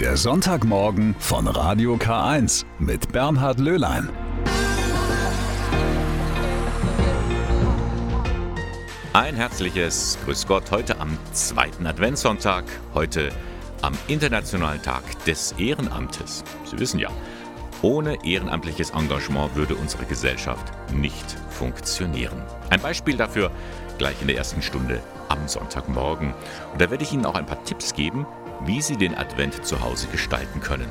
Der Sonntagmorgen von Radio K1 mit Bernhard Löhlein. Ein herzliches Grüß Gott heute am zweiten Adventssonntag, heute am Internationalen Tag des Ehrenamtes. Sie wissen ja, ohne ehrenamtliches Engagement würde unsere Gesellschaft nicht funktionieren. Ein Beispiel dafür gleich in der ersten Stunde am Sonntagmorgen. Und da werde ich Ihnen auch ein paar Tipps geben, wie Sie den Advent zu Hause gestalten können.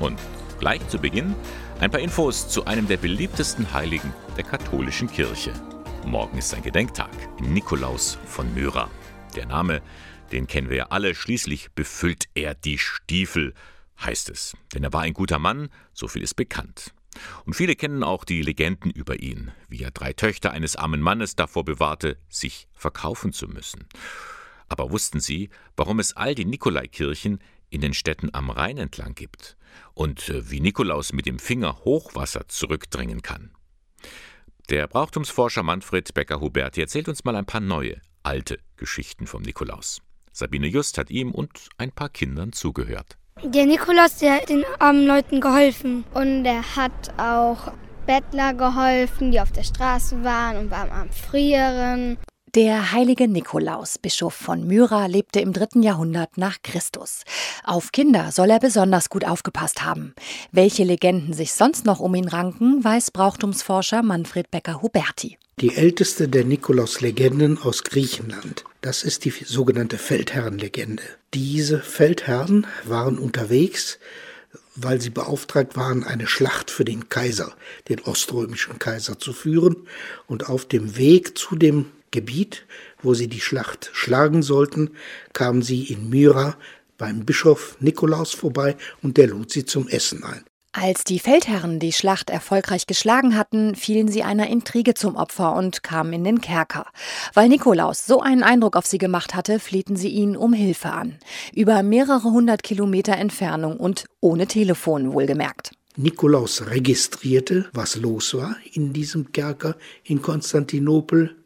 Und gleich zu Beginn ein paar Infos zu einem der beliebtesten Heiligen der katholischen Kirche. Morgen ist sein Gedenktag, Nikolaus von Myra. Der Name, den kennen wir ja alle, schließlich befüllt er die Stiefel, heißt es. Denn er war ein guter Mann, so viel ist bekannt. Und viele kennen auch die Legenden über ihn, wie er drei Töchter eines armen Mannes davor bewahrte, sich verkaufen zu müssen. Aber wussten Sie, warum es all die Nikolaikirchen in den Städten am Rhein entlang gibt und äh, wie Nikolaus mit dem Finger Hochwasser zurückdringen kann? Der Brauchtumsforscher Manfred Becker-Huberti erzählt uns mal ein paar neue, alte Geschichten vom Nikolaus. Sabine Just hat ihm und ein paar Kindern zugehört. Der Nikolaus, der hat den armen Leuten geholfen. Und er hat auch Bettler geholfen, die auf der Straße waren und waren am Frieren. Der heilige Nikolaus, Bischof von Myra, lebte im dritten Jahrhundert nach Christus. Auf Kinder soll er besonders gut aufgepasst haben. Welche Legenden sich sonst noch um ihn ranken, weiß Brauchtumsforscher Manfred Becker-Huberti. Die älteste der Nikolaus-Legenden aus Griechenland. Das ist die sogenannte Feldherrenlegende. Diese Feldherren waren unterwegs, weil sie beauftragt waren, eine Schlacht für den Kaiser, den oströmischen Kaiser, zu führen. Und auf dem Weg zu dem Gebiet, wo sie die Schlacht schlagen sollten, kamen sie in Myra beim Bischof Nikolaus vorbei und der lud sie zum Essen ein. Als die Feldherren die Schlacht erfolgreich geschlagen hatten, fielen sie einer Intrige zum Opfer und kamen in den Kerker. Weil Nikolaus so einen Eindruck auf sie gemacht hatte, flehten sie ihn um Hilfe an. Über mehrere hundert Kilometer Entfernung und ohne Telefon wohlgemerkt. Nikolaus registrierte, was los war in diesem Kerker in Konstantinopel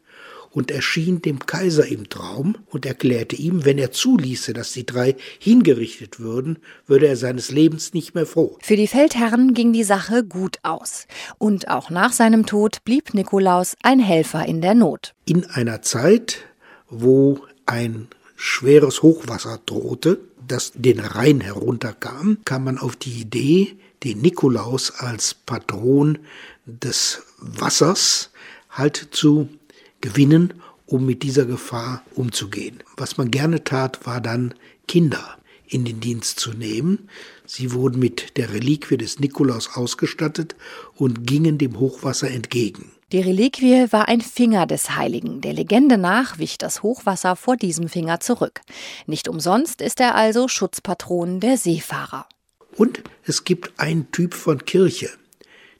und erschien dem Kaiser im Traum und erklärte ihm, wenn er zuließe, dass die drei hingerichtet würden, würde er seines Lebens nicht mehr froh. Für die Feldherren ging die Sache gut aus. Und auch nach seinem Tod blieb Nikolaus ein Helfer in der Not. In einer Zeit, wo ein schweres Hochwasser drohte, das den Rhein herunterkam, kam man auf die Idee, den Nikolaus als Patron des Wassers halt zu gewinnen, um mit dieser Gefahr umzugehen. Was man gerne tat, war dann Kinder in den Dienst zu nehmen. Sie wurden mit der Reliquie des Nikolaus ausgestattet und gingen dem Hochwasser entgegen. Die Reliquie war ein Finger des Heiligen. Der Legende nach wich das Hochwasser vor diesem Finger zurück. Nicht umsonst ist er also Schutzpatron der Seefahrer. Und es gibt einen Typ von Kirche,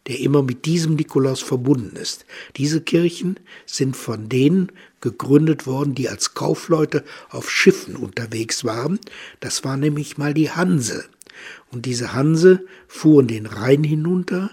der immer mit diesem Nikolaus verbunden ist. Diese Kirchen sind von denen gegründet worden, die als Kaufleute auf Schiffen unterwegs waren. Das war nämlich mal die Hanse. Und diese Hanse fuhren den Rhein hinunter,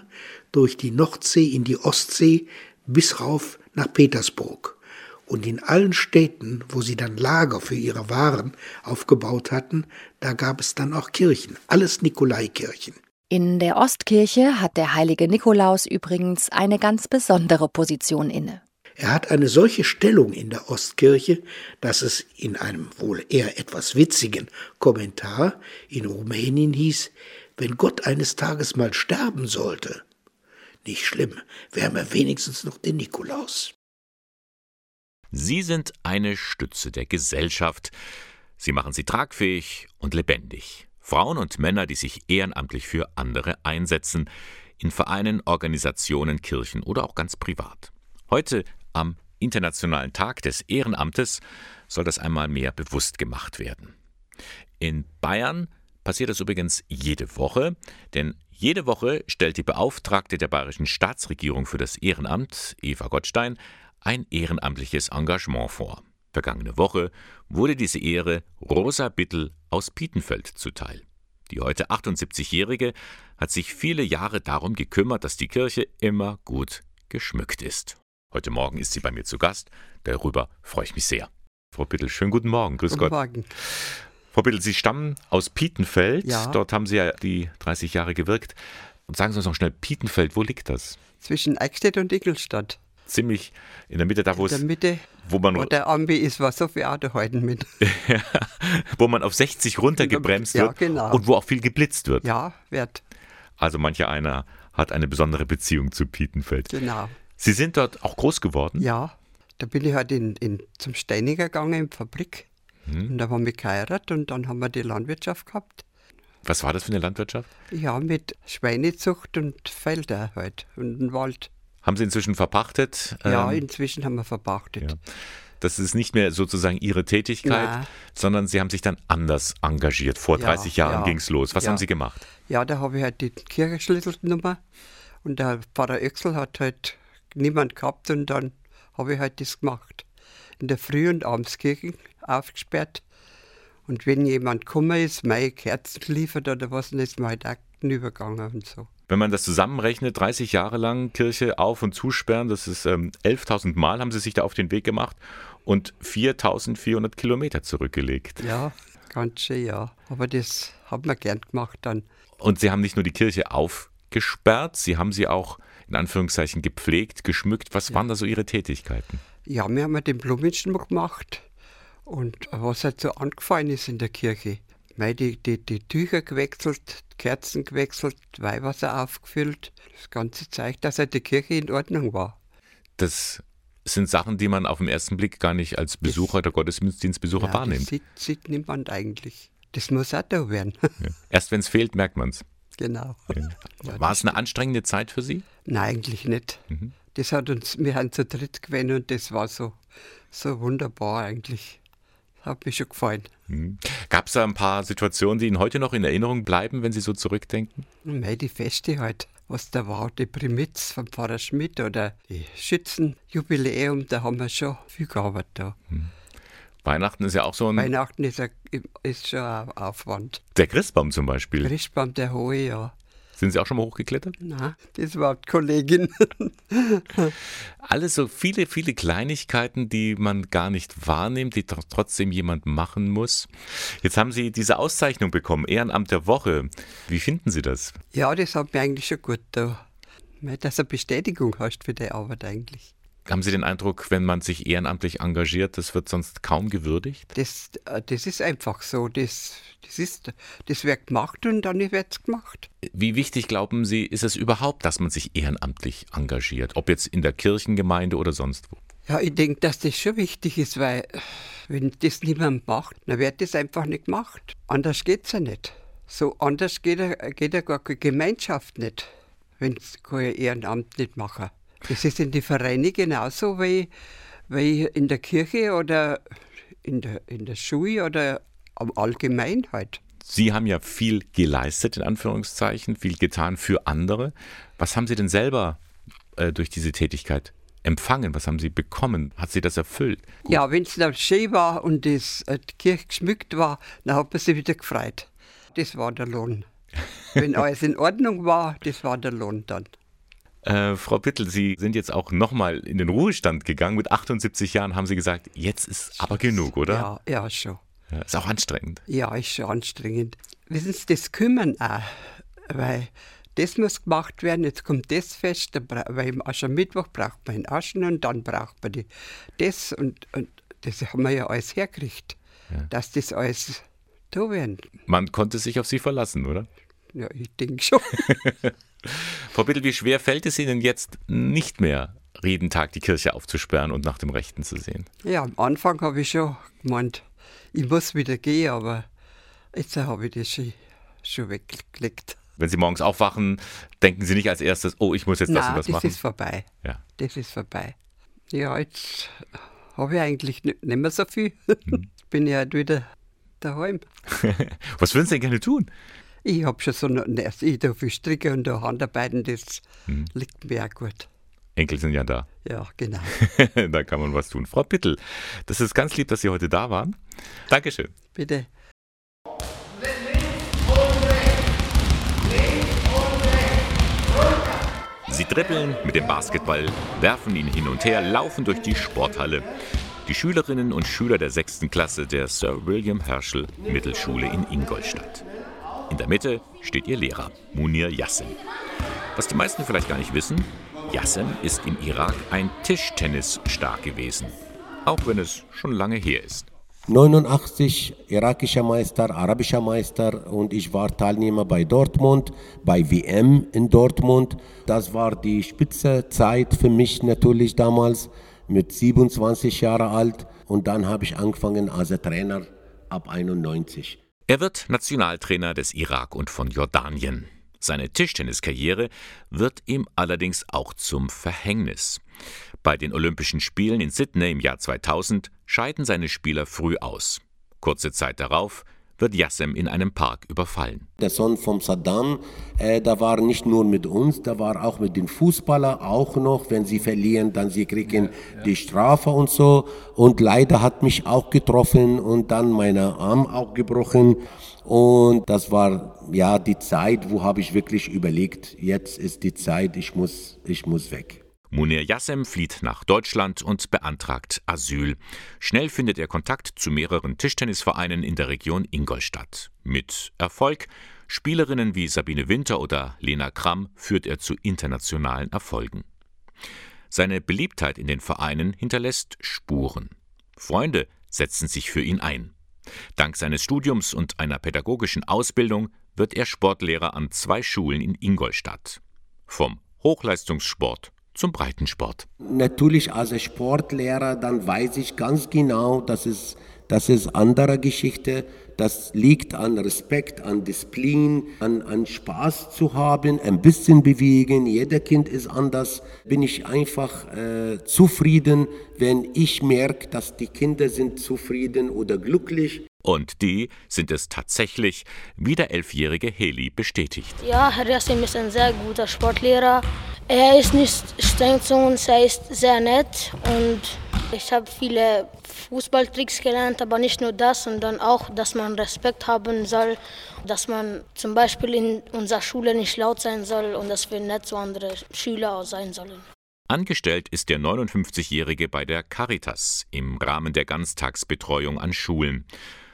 durch die Nordsee in die Ostsee bis rauf nach Petersburg. Und in allen Städten, wo sie dann Lager für ihre Waren aufgebaut hatten, da gab es dann auch Kirchen, alles Nikolaikirchen. In der Ostkirche hat der heilige Nikolaus übrigens eine ganz besondere Position inne. Er hat eine solche Stellung in der Ostkirche, dass es in einem wohl eher etwas witzigen Kommentar in Rumänien hieß, wenn Gott eines Tages mal sterben sollte, nicht schlimm, wir haben ja wenigstens noch den Nikolaus. Sie sind eine Stütze der Gesellschaft. Sie machen sie tragfähig und lebendig. Frauen und Männer, die sich ehrenamtlich für andere einsetzen, in Vereinen, Organisationen, Kirchen oder auch ganz privat. Heute am Internationalen Tag des Ehrenamtes soll das einmal mehr bewusst gemacht werden. In Bayern passiert das übrigens jede Woche, denn jede Woche stellt die Beauftragte der bayerischen Staatsregierung für das Ehrenamt, Eva Gottstein, ein ehrenamtliches Engagement vor. Vergangene Woche wurde diese Ehre Rosa Bittel aus Pietenfeld zuteil. Die heute 78-Jährige hat sich viele Jahre darum gekümmert, dass die Kirche immer gut geschmückt ist. Heute Morgen ist sie bei mir zu Gast. Darüber freue ich mich sehr. Frau Bittel, schönen guten Morgen. Grüß guten Gott. Morgen. Frau Bittel, Sie stammen aus Pietenfeld. Ja. Dort haben Sie ja die 30 Jahre gewirkt. Und sagen Sie uns noch schnell, Pietenfeld, wo liegt das? Zwischen Eichstätt und Ingolstadt. Ziemlich in der Mitte, da wo es, Mitte, wo man, wo der Ambi ist, war so viel Auto heute mit. wo man auf 60 runtergebremst Ja, wird genau. und wo auch viel geblitzt wird. Ja, wird, Also mancher einer hat eine besondere Beziehung zu Pietenfeld. genau. Sie sind dort auch groß geworden? Ja, da bin ich halt in, in, zum Steiniger gegangen in die Fabrik. Hm. Und da haben wir geheiratet und dann haben wir die Landwirtschaft gehabt. Was war das für eine Landwirtschaft? Ja, mit Schweinezucht und Felder halt und Wald. Haben Sie inzwischen verpachtet? Ja, Ähm, inzwischen haben wir verpachtet. ja. Das ist nicht mehr sozusagen Ihre Tätigkeit, Nein. sondern Sie haben sich dann anders engagiert. Vor Ja, 30 Jahren ja. ging es los. Was Ja. haben Sie gemacht? Ja, da habe ich halt die Kirchenschlüssel genommen und der Pfarrer Öxel hat halt niemand gehabt und dann habe ich halt das gemacht. In der Früh- und Abendskirchen aufgesperrt und wenn jemand gekommen ist, meine Kerzen geliefert oder was, dann ist man halt auch hinübergegangen und so. Wenn man das zusammenrechnet, 30 Jahre lang Kirche auf- und zusperren, das ist ähm, 11.000 Mal haben Sie sich da auf den Weg gemacht und 4.400 Kilometer zurückgelegt. Ja, ganz schön, ja. Aber das hat man gern gemacht dann. Und Sie haben nicht nur die Kirche aufgesperrt, Sie haben sie auch in Anführungszeichen gepflegt, geschmückt. Was waren da so Ihre Tätigkeiten? Ja, wir haben den Blumenschmuck gemacht und was halt so angefallen ist in der Kirche. Mei, die, die, die Tücher gewechselt, Kerzen gewechselt, Weihwasser aufgefüllt. Das Ganze zeigt, dass halt die Kirche in Ordnung war. Das sind Sachen, die man auf den ersten Blick gar nicht als Besucher oder Gottesdienstbesucher Ja, wahrnimmt. das sieht, sieht niemand eigentlich. Das muss auch da werden. Erst wenn es fehlt, merkt man es. genau. Ja, War es eine anstrengende Zeit für Sie? Nein, eigentlich nicht. Mhm. Das hat uns, wir haben zu dritt gewesen und das war so, so wunderbar eigentlich. Hat mir schon gefallen. Gab es da ein paar Situationen, die Ihnen heute noch in Erinnerung bleiben, wenn Sie so zurückdenken? Mei, die Feste halt, was da war, die Primitz vom Pfarrer Schmidt oder die Schützenjubiläum, da haben wir schon viel gearbeitet da. Weihnachten ist ja auch so ein. Weihnachten ist, ein, ist schon ein Aufwand. Der Christbaum zum Beispiel. Christbaum, der hohe, ja. Sind Sie auch schon mal hochgeklettert? Na, das war die Kollegin. Alles so viele, viele Kleinigkeiten, die man gar nicht wahrnimmt, die tr- trotzdem jemand machen muss. Jetzt haben Sie diese Auszeichnung bekommen, Ehrenamt der Woche. Wie finden Sie das? ja, das hat mir eigentlich schon gut da. Dass du eine Bestätigung hast für die Arbeit eigentlich. Haben Sie den Eindruck, wenn man sich ehrenamtlich engagiert, das wird sonst kaum gewürdigt? Das, äh, das ist einfach so. Das, das, ist, das wird gemacht und dann wird es gemacht. Wie wichtig glauben Sie, ist es überhaupt, dass man sich ehrenamtlich engagiert? Ob jetzt in der Kirchengemeinde oder sonst wo? Ja, ich denke, dass das schon wichtig ist, weil wenn das niemand macht, dann wird das einfach nicht gemacht. Anders geht es ja nicht. So anders geht ja, geht ja gar keine Gemeinschaft nicht, wenn sie kein Ehrenamt nicht machen. Das ist in den Vereinen genauso wie, wie in der Kirche oder in der, in der Schule oder allgemein halt. Sie haben ja viel geleistet, in Anführungszeichen, viel getan für andere. Was haben Sie denn selber äh, durch diese Tätigkeit empfangen? Was haben Sie bekommen? Hat Sie das erfüllt? Ja, wenn es dann schön war und das, äh, die Kirche geschmückt war, dann hat man sich wieder gefreut. Das war der Lohn. Wenn alles in Ordnung war, das war der Lohn dann. Äh, Frau Bittel, Sie sind jetzt auch nochmal in den Ruhestand gegangen. Mit 78 Jahren haben Sie gesagt, jetzt ist aber genug, oder? Ja, ja, schon. Ja, ist auch anstrengend. Ja, ist schon anstrengend. Wissen Sie, das kümmern auch, weil das muss gemacht werden, jetzt kommt das Fest, weil im Aschermittwoch braucht man den Aschen und dann braucht man die, das und, und das haben wir ja alles hergekriegt, dass das alles da werden. Man konnte sich auf Sie verlassen, oder? Ja, ich denke schon. Frau Bittel, wie schwer fällt es Ihnen jetzt nicht mehr, jeden Tag die Kirche aufzusperren und nach dem Rechten zu sehen? Ja, am Anfang habe ich schon gemeint, ich muss wieder gehen, aber jetzt habe ich das schon, schon weggelegt. Wenn Sie morgens aufwachen, denken Sie nicht als erstes, oh, ich muss jetzt das Nein, und das das machen. ist vorbei. Ja. Das ist vorbei. Ja, jetzt habe ich eigentlich ni- nicht mehr so viel. Hm. Bin ja halt wieder daheim. Was würden Sie denn gerne tun? Ich habe schon so eine, ne, ich darf viel stricken und da Handarbeiten, das Hm. liegt mir auch gut. Enkel sind ja da. Ja, genau. da kann man was tun. Frau Bittel, das ist ganz lieb, dass Sie heute da waren. Dankeschön. Bitte. Sie dribbeln mit dem Basketball, werfen ihn hin und her, laufen durch die Sporthalle. Die Schülerinnen und Schüler der sechsten Klasse der Sir William Herschel Mittelschule in Ingolstadt. In der Mitte steht ihr Lehrer, Munir Yassin. Was die meisten vielleicht gar nicht wissen, Yassin ist im Irak ein Tischtennisstar gewesen. Auch wenn es schon lange her ist. 89 irakischer Meister, arabischer Meister und ich war Teilnehmer bei Dortmund, bei WM in Dortmund. Das war die spitze Zeit für mich natürlich damals mit 27 Jahren alt und dann habe ich angefangen als Trainer ab 91. Er wird Nationaltrainer des Irak und von Jordanien. Seine Tischtenniskarriere wird ihm allerdings auch zum Verhängnis. Bei den Olympischen Spielen in Sydney im Jahr 2000 scheiden seine Spieler früh aus. Kurze Zeit darauf wird Yassem in einem Park überfallen. Der Sohn von Saddam, äh, da war nicht nur mit uns, da war auch mit den Fußballern auch noch, wenn sie verlieren, dann sie kriegen ja, ja. die Strafe und so. Und leider hat mich auch getroffen und dann meine Arm auch gebrochen. Und das war ja die Zeit, wo habe ich wirklich überlegt, jetzt ist die Zeit, ich muss, ich muss weg. Munir Yassem flieht nach Deutschland und beantragt Asyl. Schnell findet er Kontakt zu mehreren Tischtennisvereinen in der Region Ingolstadt. Mit Erfolg. Spielerinnen wie Sabine Winter oder Lena Kramm führt er zu internationalen Erfolgen. Seine Beliebtheit in den Vereinen hinterlässt Spuren. Freunde setzen sich für ihn ein. Dank seines Studiums und einer pädagogischen Ausbildung wird er Sportlehrer an zwei Schulen in Ingolstadt. Vom Hochleistungssport zum Breitensport. Natürlich als Sportlehrer, dann weiß ich ganz genau, dass es das ist andere Geschichte. Das liegt an Respekt, an Disziplin, an, an Spaß zu haben, ein bisschen bewegen. Jeder Kind ist anders. Bin ich einfach äh, zufrieden, wenn ich merke, dass die Kinder sind zufrieden oder glücklich. Und die sind es tatsächlich, wie der elfjährige Heli bestätigt. Ja, Herr Yassim ist ein sehr guter Sportlehrer. Er ist nicht streng zu uns, er ist sehr nett und ich habe viele Fußballtricks gelernt, aber nicht nur das, sondern auch, dass man Respekt haben soll, dass man zum Beispiel in unserer Schule nicht laut sein soll und dass wir nett zu anderen Schülern sein sollen. Angestellt ist der 59-Jährige bei der Caritas im Rahmen der Ganztagsbetreuung an Schulen.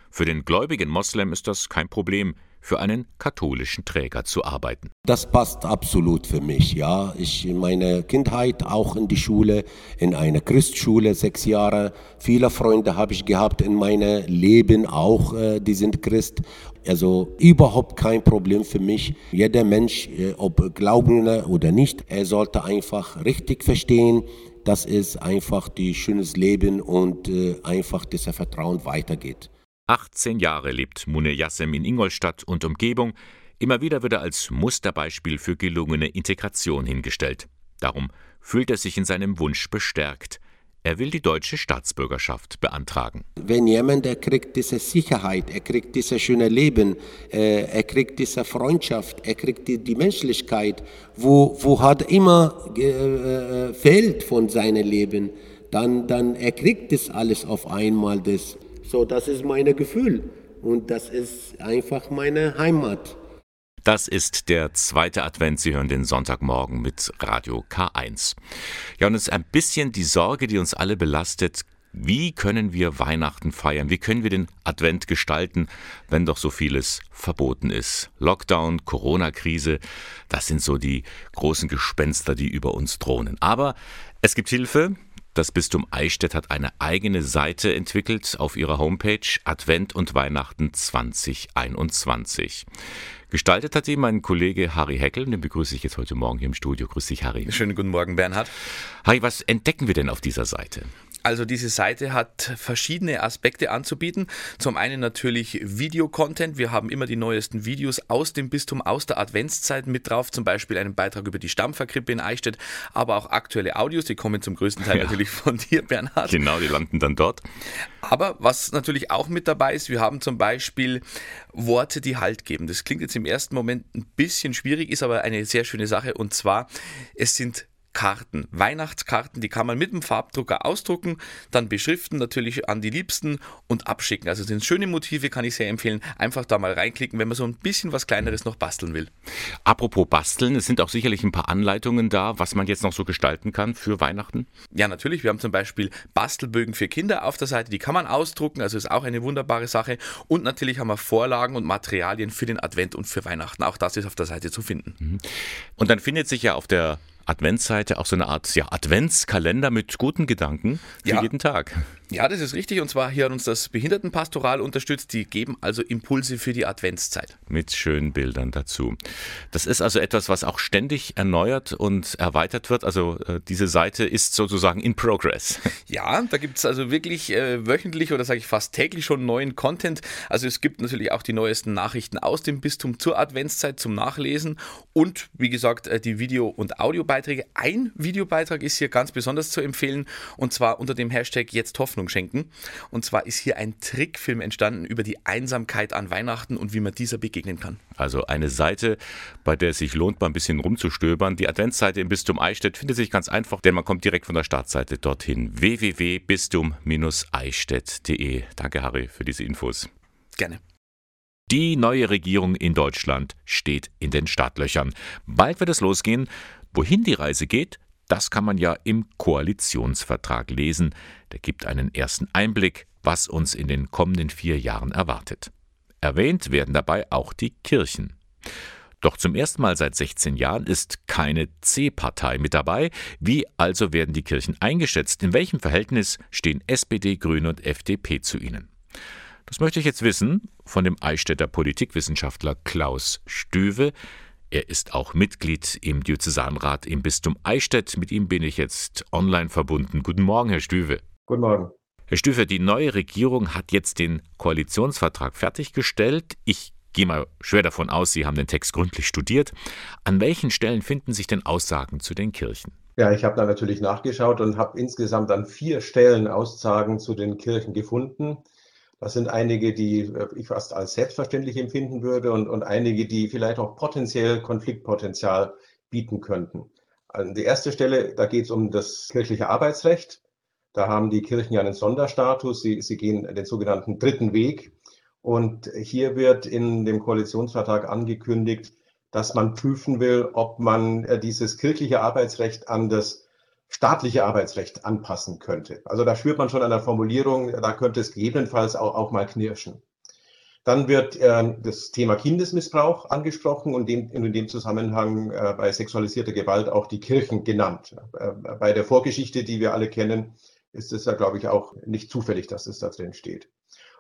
Für den gläubigen Moslem ist das kein Problem, für einen katholischen Träger zu arbeiten. Das passt absolut für mich, ja. Ich in meiner Kindheit auch in die Schule, in einer Christschule, sechs Jahre. Viele Freunde habe ich gehabt in meinem Leben auch, äh, die sind Christ. Also überhaupt kein Problem für mich. Jeder Mensch, äh, ob Glaubender oder nicht, er sollte einfach richtig verstehen, dass es einfach die schönes Leben und äh, einfach dieser Vertrauen weitergeht. 18 Jahre lebt Munir Yassem in Ingolstadt und Umgebung. Immer wieder wird er als Musterbeispiel für gelungene Integration hingestellt. Darum fühlt er sich in seinem Wunsch bestärkt. Er will die deutsche Staatsbürgerschaft beantragen. Wenn jemand, er kriegt diese Sicherheit, er kriegt dieses schöne Leben, äh, er kriegt diese Freundschaft, er kriegt die, die Menschlichkeit, wo, wo hat immer äh, äh, fehlt von seinem Leben, dann, dann er kriegt das alles auf einmal. Das. So, das ist mein Gefühl und das ist einfach meine Heimat. Das ist der zweite Advent. Sie hören den Sonntagmorgen mit Radio K1. Ja, und es ist ein bisschen die Sorge, die uns alle belastet. Wie können wir Weihnachten feiern? Wie können wir den Advent gestalten, wenn doch so vieles verboten ist? Lockdown, Corona-Krise, das sind so die großen Gespenster, die über uns drohen. Aber es gibt Hilfe. Das Bistum Eichstätt hat eine eigene Seite entwickelt auf ihrer Homepage Advent und Weihnachten 2021. Gestaltet hat sie mein Kollege Harry Heckel, den begrüße ich jetzt heute Morgen hier im Studio. Grüß dich, Harry. Schönen guten Morgen, Bernhard. Harry, was entdecken wir denn auf dieser Seite? Also diese Seite hat verschiedene Aspekte anzubieten. Zum einen natürlich Videocontent. Wir haben immer die neuesten Videos aus dem Bistum, aus der Adventszeit mit drauf. Zum Beispiel einen Beitrag über die Stammverkrippe in Eichstätt, aber auch aktuelle Audios. Die kommen zum größten Teil ja. natürlich von dir, Bernhard. Genau, die landen dann dort. Aber was natürlich auch mit dabei ist, wir haben zum Beispiel Worte, die Halt geben. Das klingt jetzt im ersten Moment ein bisschen schwierig, ist aber eine sehr schöne Sache. Und zwar, es sind Karten, Weihnachtskarten, die kann man mit dem Farbdrucker ausdrucken, dann beschriften natürlich an die Liebsten und abschicken. Also sind schöne Motive, kann ich sehr empfehlen. Einfach da mal reinklicken, wenn man so ein bisschen was Kleineres noch basteln will. Apropos basteln, es sind auch sicherlich ein paar Anleitungen da, was man jetzt noch so gestalten kann für Weihnachten. Ja, natürlich. Wir haben zum Beispiel Bastelbögen für Kinder auf der Seite, die kann man ausdrucken, also ist auch eine wunderbare Sache. Und natürlich haben wir Vorlagen und Materialien für den Advent und für Weihnachten. Auch das ist auf der Seite zu finden. Mhm. Und dann findet sich ja auf der Adventsseite auch so eine Art ja, Adventskalender mit guten Gedanken für ja. jeden Tag. Ja, das ist richtig. Und zwar hier hat uns das Behindertenpastoral unterstützt. Die geben also Impulse für die Adventszeit. Mit schönen Bildern dazu. Das ist also etwas, was auch ständig erneuert und erweitert wird. Also äh, diese Seite ist sozusagen in progress. Ja, da gibt es also wirklich äh, wöchentlich oder sage ich fast täglich schon neuen Content. Also es gibt natürlich auch die neuesten Nachrichten aus dem Bistum zur Adventszeit zum Nachlesen und wie gesagt äh, die Video- und Audiobeiträge. Ein Videobeitrag ist hier ganz besonders zu empfehlen und zwar unter dem Hashtag jetzt Hoffnung Hoffnung schenken. Und zwar ist hier ein Trickfilm entstanden über die Einsamkeit an Weihnachten und wie man dieser begegnen kann. Also eine Seite, bei der es sich lohnt, mal ein bisschen rumzustöbern. Die Adventsseite im Bistum Eichstätt findet sich ganz einfach, denn man kommt direkt von der Startseite dorthin. www.bistum-eichstätt.de. Danke, Harry, für diese Infos. Gerne. Die neue Regierung in Deutschland steht in den Startlöchern. Bald wird es losgehen. Wohin die Reise geht, das kann man ja im Koalitionsvertrag lesen. Der gibt einen ersten Einblick, was uns in den kommenden vier Jahren erwartet. Erwähnt werden dabei auch die Kirchen. Doch zum ersten Mal seit 16 Jahren ist keine C-Partei mit dabei. Wie also werden die Kirchen eingeschätzt? In welchem Verhältnis stehen SPD, Grüne und FDP zu ihnen? Das möchte ich jetzt wissen von dem Eichstätter Politikwissenschaftler Klaus Stüwe. Er ist auch Mitglied im Diözesanrat im Bistum Eichstätt. Mit ihm bin ich jetzt online verbunden. Guten Morgen, Herr Stüwe. Guten Morgen. Herr Stüwe, die neue Regierung hat jetzt den Koalitionsvertrag fertiggestellt. Ich gehe mal schwer davon aus, Sie haben den Text gründlich studiert. An welchen Stellen finden sich denn Aussagen zu den Kirchen? Ja, ich habe da natürlich nachgeschaut und habe insgesamt an vier Stellen Aussagen zu den Kirchen gefunden. Das sind einige, die äh, ich fast als selbstverständlich empfinden würde und, und einige, die vielleicht auch potenziell Konfliktpotenzial bieten könnten. An die erste Stelle, da geht es um das kirchliche Arbeitsrecht. Da haben die Kirchen ja einen Sonderstatus. Sie, sie gehen den sogenannten dritten Weg. Und hier wird in dem Koalitionsvertrag angekündigt, dass man prüfen will, ob man äh, dieses kirchliche Arbeitsrecht an das staatliche Arbeitsrecht anpassen könnte. Also da spürt man schon an der Formulierung, da könnte es gegebenenfalls auch, auch mal knirschen. Dann wird äh, das Thema Kindesmissbrauch angesprochen und dem, in dem Zusammenhang äh, bei sexualisierter Gewalt auch die Kirchen genannt. Äh, bei der Vorgeschichte, die wir alle kennen, ist es ja, glaube ich, auch nicht zufällig, dass es da drin steht.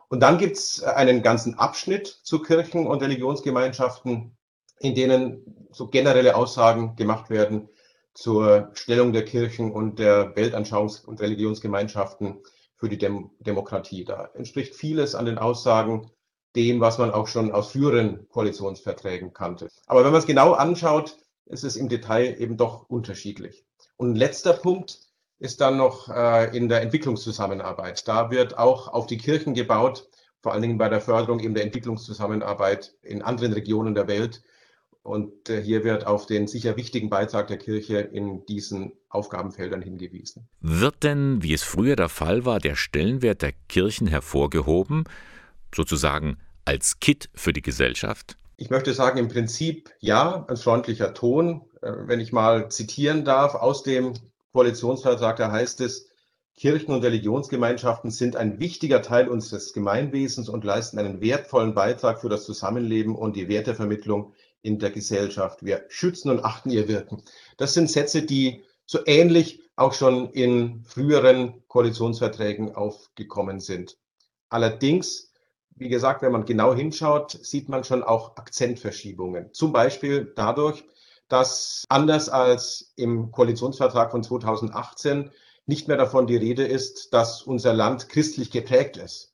Und dann gibt es einen ganzen Abschnitt zu Kirchen und Religionsgemeinschaften, in denen so generelle Aussagen gemacht werden, zur Stellung der Kirchen und der Weltanschauungs- und Religionsgemeinschaften für die Dem Demokratie. Da entspricht vieles an den Aussagen dem, was man auch schon aus früheren Koalitionsverträgen kannte. Aber wenn man es genau anschaut, ist es im Detail eben doch unterschiedlich. Und letzter Punkt ist dann noch äh, in der Entwicklungszusammenarbeit. Da wird auch auf die Kirchen gebaut, vor allen Dingen bei der Förderung eben der Entwicklungszusammenarbeit in anderen Regionen der Welt, und äh, hier wird auf den sicher wichtigen Beitrag der Kirche in diesen Aufgabenfeldern hingewiesen. Wird denn, wie es früher der Fall war, der Stellenwert der Kirchen hervorgehoben, sozusagen als Kit für die Gesellschaft? Ich möchte sagen, im Prinzip ja, ein freundlicher Ton. Äh, wenn ich mal zitieren darf aus dem Koalitionsvertrag, da heißt es, Kirchen und Religionsgemeinschaften sind ein wichtiger Teil unseres Gemeinwesens und leisten einen wertvollen Beitrag für das Zusammenleben und die Wertevermittlung in der Gesellschaft. Wir schützen und achten ihr Wirken. Das sind Sätze, die so ähnlich auch schon in früheren Koalitionsverträgen aufgekommen sind. Allerdings, wie gesagt, wenn man genau hinschaut, sieht man schon auch Akzentverschiebungen. Zum Beispiel dadurch, dass anders als im Koalitionsvertrag von 2018 nicht mehr davon die Rede ist, dass unser Land christlich geprägt ist.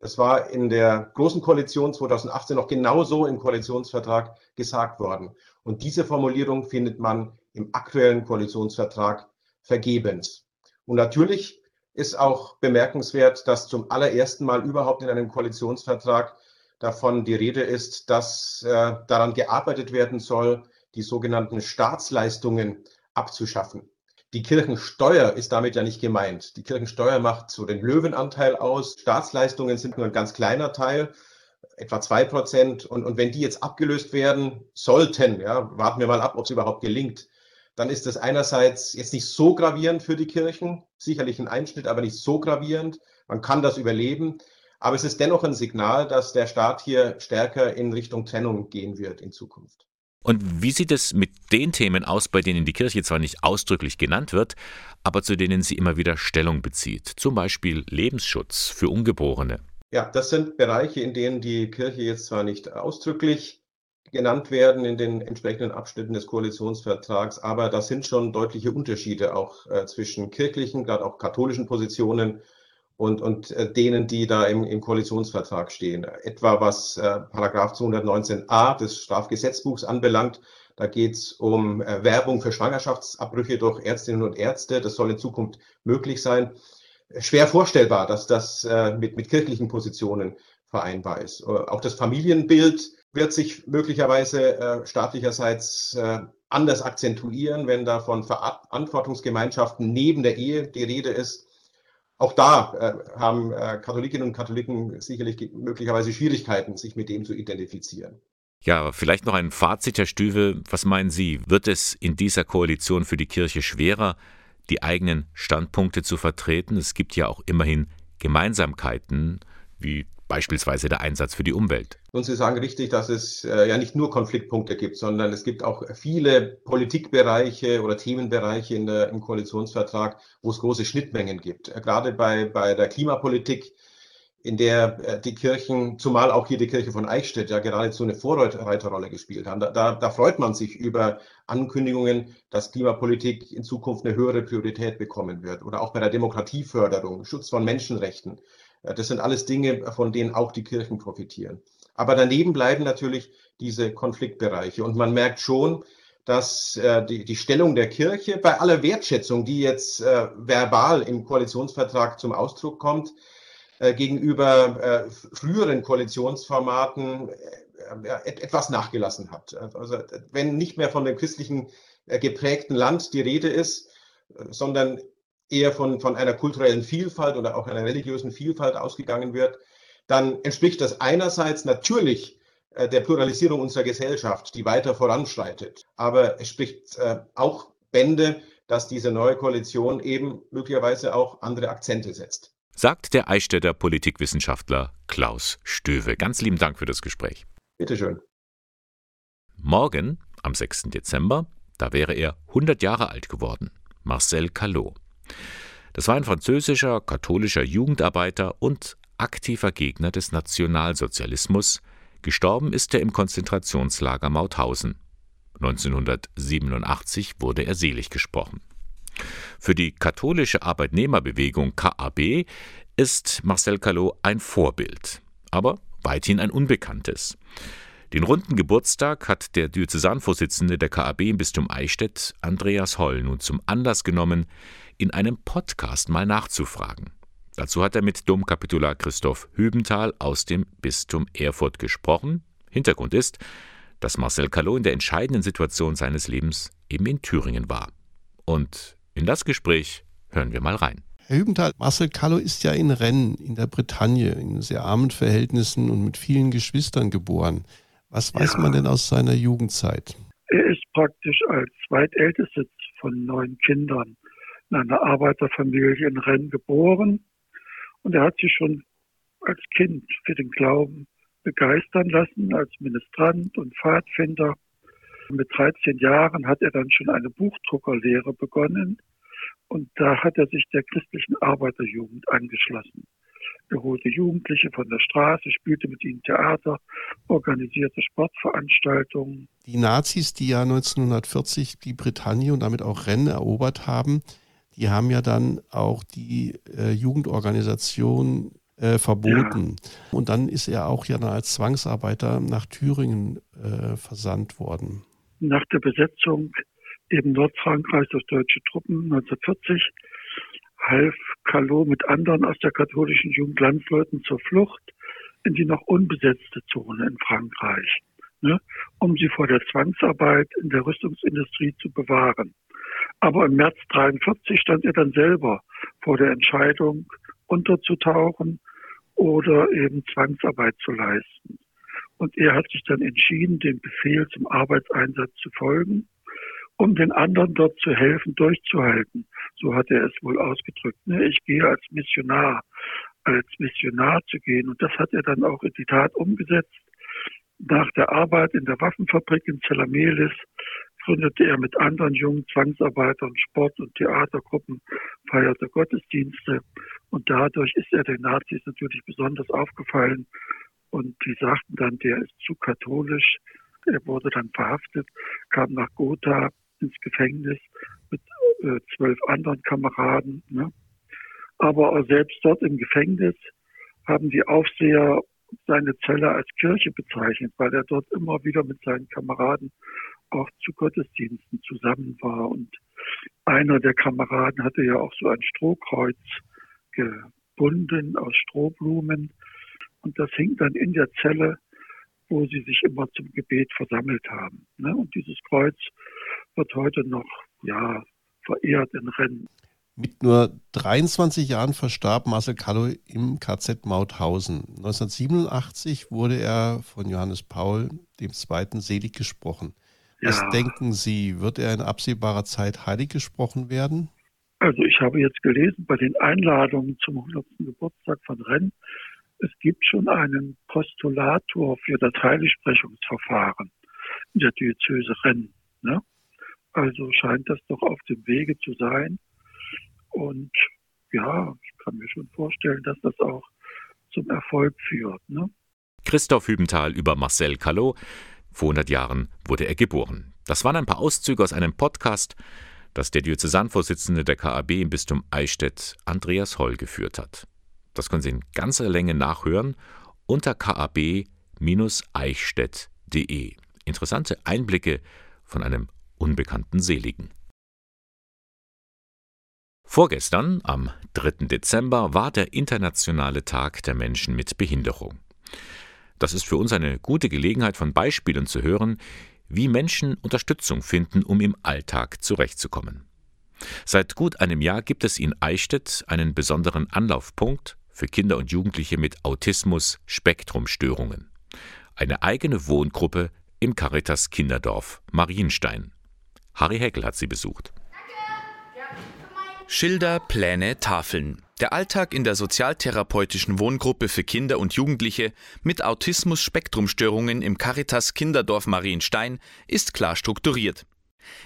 Das war in der Großen Koalition 2018 noch genauso im Koalitionsvertrag gesagt worden. Und diese Formulierung findet man im aktuellen Koalitionsvertrag vergebens. Und natürlich ist auch bemerkenswert, dass zum allerersten Mal überhaupt in einem Koalitionsvertrag davon die Rede ist, dass äh, daran gearbeitet werden soll, die sogenannten Staatsleistungen abzuschaffen. Die Kirchensteuer ist damit ja nicht gemeint. Die Kirchensteuer macht so den Löwenanteil aus. Staatsleistungen sind nur ein ganz kleiner Teil, etwa zwei Prozent. Und, und wenn die jetzt abgelöst werden sollten, ja, warten wir mal ab, ob es überhaupt gelingt, dann ist das einerseits jetzt nicht so gravierend für die Kirchen, sicherlich ein Einschnitt, aber nicht so gravierend. Man kann das überleben. Aber es ist dennoch ein Signal, dass der Staat hier stärker in Richtung Trennung gehen wird in Zukunft. Und wie sieht es mit den Themen aus, bei denen die Kirche zwar nicht ausdrücklich genannt wird, aber zu denen sie immer wieder Stellung bezieht? Zum Beispiel Lebensschutz für Ungeborene. Ja, das sind Bereiche, in denen die Kirche jetzt zwar nicht ausdrücklich genannt werden in den entsprechenden Abschnitten des Koalitionsvertrags, aber da sind schon deutliche Unterschiede auch äh, zwischen kirchlichen, gerade auch katholischen Positionen und, und äh, denen, die da im, im Koalitionsvertrag stehen. Etwa was äh, Paragraph 219a des Strafgesetzbuchs anbelangt, da geht es um äh, Werbung für Schwangerschaftsabbrüche durch Ärztinnen und Ärzte. Das soll in Zukunft möglich sein. Schwer vorstellbar, dass das äh, mit, mit kirchlichen Positionen vereinbar ist. Äh, auch das Familienbild wird sich möglicherweise äh, staatlicherseits äh, anders akzentuieren, wenn da von Verantwortungsgemeinschaften neben der Ehe die Rede ist auch da äh, haben äh, Katholikinnen und Katholiken sicherlich möglicherweise Schwierigkeiten, sich mit dem zu identifizieren. Ja, vielleicht noch ein Fazit, Herr Stüwe. Was meinen Sie? Wird es in dieser Koalition für die Kirche schwerer, die eigenen Standpunkte zu vertreten? Es gibt ja auch immerhin Gemeinsamkeiten, wie beispielsweise der Einsatz für die Umwelt. Und Sie sagen richtig, dass es äh, ja nicht nur Konfliktpunkte gibt, sondern es gibt auch viele Politikbereiche oder Themenbereiche in der, im Koalitionsvertrag, wo es große Schnittmengen gibt. Äh, gerade bei, bei der Klimapolitik, in der äh, die Kirchen, zumal auch hier die Kirche von Eichstätt, ja geradezu eine Vorreiterrolle gespielt haben. Da, da, da freut man sich über Ankündigungen, dass Klimapolitik in Zukunft eine höhere Priorität bekommen wird. Oder auch bei der Demokratieförderung, Schutz von Menschenrechten. Das sind alles Dinge, von denen auch die Kirchen profitieren. Aber daneben bleiben natürlich diese Konfliktbereiche. Und man merkt schon, dass äh, die, die Stellung der Kirche bei aller Wertschätzung, die jetzt äh, verbal im Koalitionsvertrag zum Ausdruck kommt, äh, gegenüber äh, früheren Koalitionsformaten äh, etwas nachgelassen hat. Also wenn nicht mehr von dem christlichen äh, geprägten Land die Rede ist, sondern eher von, von einer kulturellen Vielfalt oder auch einer religiösen Vielfalt ausgegangen wird, dann entspricht das einerseits natürlich äh, der Pluralisierung unserer Gesellschaft, die weiter voranschreitet. Aber es spricht äh, auch Bände, dass diese neue Koalition eben möglicherweise auch andere Akzente setzt. Sagt der Eichstätter Politikwissenschaftler Klaus Stöwe. Ganz lieben Dank für das Gespräch. Bitte schön. Morgen, am 6. Dezember, da wäre er 100 Jahre alt geworden. Marcel Callot. Das war ein französischer katholischer Jugendarbeiter und aktiver Gegner des Nationalsozialismus. Gestorben ist er im Konzentrationslager Mauthausen. 1987 wurde er selig gesprochen. Für die katholische Arbeitnehmerbewegung KAB ist Marcel Callot ein Vorbild, aber weithin ein Unbekanntes. Den runden Geburtstag hat der Diözesanvorsitzende der KAB im Bistum Eichstätt, Andreas Holl, nun zum Anlass genommen, in einem Podcast mal nachzufragen. Dazu hat er mit Domkapitular Christoph Hübenthal aus dem Bistum Erfurt gesprochen. Hintergrund ist, dass Marcel Callot in der entscheidenden Situation seines Lebens eben in Thüringen war. Und in das Gespräch hören wir mal rein. Herr Hübenthal, Marcel Callot ist ja in Rennes in der Bretagne in sehr armen Verhältnissen und mit vielen Geschwistern geboren. Was weiß ja. man denn aus seiner Jugendzeit? Er ist praktisch als zweitältestes von neun Kindern in einer Arbeiterfamilie in Rennes geboren und er hat sich schon als Kind für den Glauben begeistern lassen, als Ministrant und Pfadfinder. Mit 13 Jahren hat er dann schon eine Buchdruckerlehre begonnen und da hat er sich der christlichen Arbeiterjugend angeschlossen. Er holte Jugendliche von der Straße, spielte mit ihnen Theater, organisierte Sportveranstaltungen. Die Nazis, die ja 1940 die Bretagne und damit auch Rennes erobert haben, die haben ja dann auch die äh, Jugendorganisation äh, verboten. Ja. Und dann ist er auch ja als Zwangsarbeiter nach Thüringen äh, versandt worden. Nach der Besetzung eben Nordfrankreichs durch deutsche Truppen 1940 half Callot mit anderen aus der katholischen Jugend Landsleuten zur Flucht in die noch unbesetzte Zone in Frankreich, ne, um sie vor der Zwangsarbeit in der Rüstungsindustrie zu bewahren. Aber im März 43 stand er dann selber vor der Entscheidung, unterzutauchen oder eben Zwangsarbeit zu leisten. Und er hat sich dann entschieden, dem Befehl zum Arbeitseinsatz zu folgen, um den anderen dort zu helfen, durchzuhalten. So hat er es wohl ausgedrückt. Ne? Ich gehe als Missionar, als Missionar zu gehen. Und das hat er dann auch in die Tat umgesetzt. Nach der Arbeit in der Waffenfabrik in Zelamelis gründete er mit anderen jungen Zwangsarbeitern Sport- und Theatergruppen, feierte Gottesdienste und dadurch ist er den Nazis natürlich besonders aufgefallen und die sagten dann, der ist zu katholisch. Er wurde dann verhaftet, kam nach Gotha ins Gefängnis mit äh, zwölf anderen Kameraden. Ne? Aber selbst dort im Gefängnis haben die Aufseher seine Zelle als Kirche bezeichnet, weil er dort immer wieder mit seinen Kameraden auch zu Gottesdiensten zusammen war. Und einer der Kameraden hatte ja auch so ein Strohkreuz gebunden aus Strohblumen. Und das hing dann in der Zelle, wo sie sich immer zum Gebet versammelt haben. Ne? Und dieses Kreuz wird heute noch ja, verehrt in Rennen. Mit nur 23 Jahren verstarb Marcel Callow im KZ Mauthausen. 1987 wurde er von Johannes Paul II. selig gesprochen. Was ja. denken Sie, wird er in absehbarer Zeit heilig gesprochen werden? Also ich habe jetzt gelesen bei den Einladungen zum 100. Geburtstag von Renn, es gibt schon einen Postulator für das Heiligsprechungsverfahren in der Diözese Renn. Ne? Also scheint das doch auf dem Wege zu sein. Und ja, ich kann mir schon vorstellen, dass das auch zum Erfolg führt. Ne? Christoph Hübenthal über Marcel Callot. Vor 100 Jahren wurde er geboren. Das waren ein paar Auszüge aus einem Podcast, das der Diözesanvorsitzende der KAB im Bistum Eichstätt, Andreas Holl, geführt hat. Das können Sie in ganzer Länge nachhören unter kab-eichstätt.de. Interessante Einblicke von einem unbekannten Seligen. Vorgestern, am 3. Dezember, war der Internationale Tag der Menschen mit Behinderung. Das ist für uns eine gute Gelegenheit, von Beispielen zu hören, wie Menschen Unterstützung finden, um im Alltag zurechtzukommen. Seit gut einem Jahr gibt es in Eichstätt einen besonderen Anlaufpunkt für Kinder und Jugendliche mit Autismus-Spektrumstörungen. Eine eigene Wohngruppe im Caritas Kinderdorf Marienstein. Harry Heckel hat sie besucht. Schilder, Pläne, Tafeln. Der Alltag in der sozialtherapeutischen Wohngruppe für Kinder und Jugendliche mit Autismus-Spektrumstörungen im Caritas Kinderdorf Marienstein ist klar strukturiert.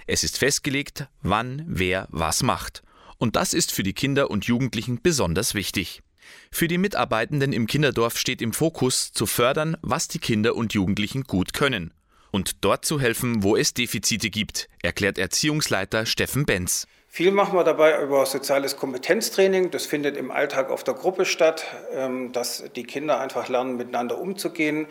Es ist festgelegt, wann wer was macht. Und das ist für die Kinder und Jugendlichen besonders wichtig. Für die Mitarbeitenden im Kinderdorf steht im Fokus, zu fördern, was die Kinder und Jugendlichen gut können. Und dort zu helfen, wo es Defizite gibt, erklärt Erziehungsleiter Steffen Benz. Viel machen wir dabei über soziales Kompetenztraining. Das findet im Alltag auf der Gruppe statt, ähm, dass die Kinder einfach lernen, miteinander umzugehen,